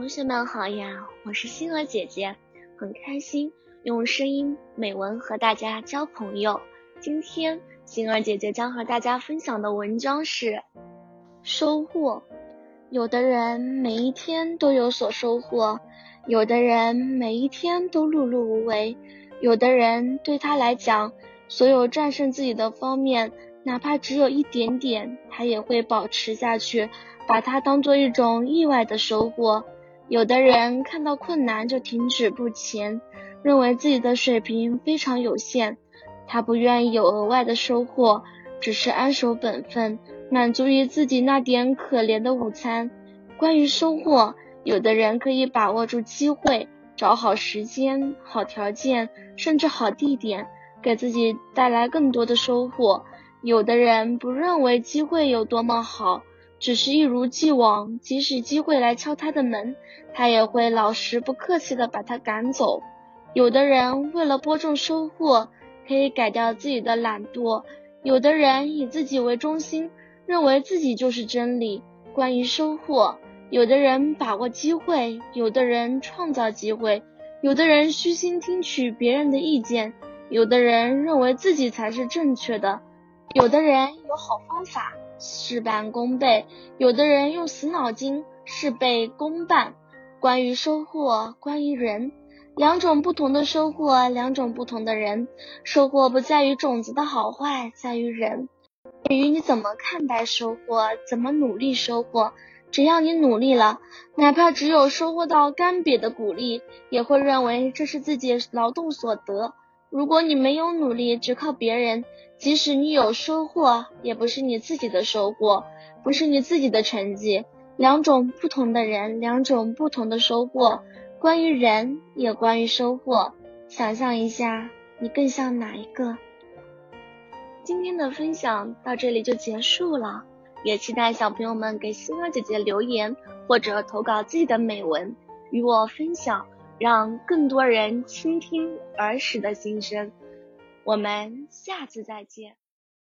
同学们好呀，我是星儿姐姐，很开心用声音美文和大家交朋友。今天星儿姐姐将和大家分享的文章是收获。有的人每一天都有所收获，有的人每一天都碌碌无为，有的人对他来讲，所有战胜自己的方面，哪怕只有一点点，他也会保持下去。把它当做一种意外的收获。有的人看到困难就停止不前，认为自己的水平非常有限，他不愿意有额外的收获，只是安守本分，满足于自己那点可怜的午餐。关于收获，有的人可以把握住机会，找好时间、好条件，甚至好地点，给自己带来更多的收获。有的人不认为机会有多么好。只是一如既往，即使机会来敲他的门，他也会老实不客气的把他赶走。有的人为了播种收获，可以改掉自己的懒惰；有的人以自己为中心，认为自己就是真理。关于收获，有的人把握机会，有的人创造机会，有的人虚心听取别人的意见，有的人认为自己才是正确的，有的人有好方法。事半功倍，有的人用死脑筋，事倍功半。关于收获，关于人，两种不同的收获，两种不同的人。收获不在于种子的好坏，在于人，在于你怎么看待收获，怎么努力收获。只要你努力了，哪怕只有收获到干瘪的鼓励，也会认为这是自己劳动所得。如果你没有努力，只靠别人，即使你有收获，也不是你自己的收获，不是你自己的成绩。两种不同的人，两种不同的收获。关于人，也关于收获。想象一下，你更像哪一个？今天的分享到这里就结束了，也期待小朋友们给星儿姐姐留言或者投稿自己的美文，与我分享。让更多人倾听儿时的心声。我们下次再见。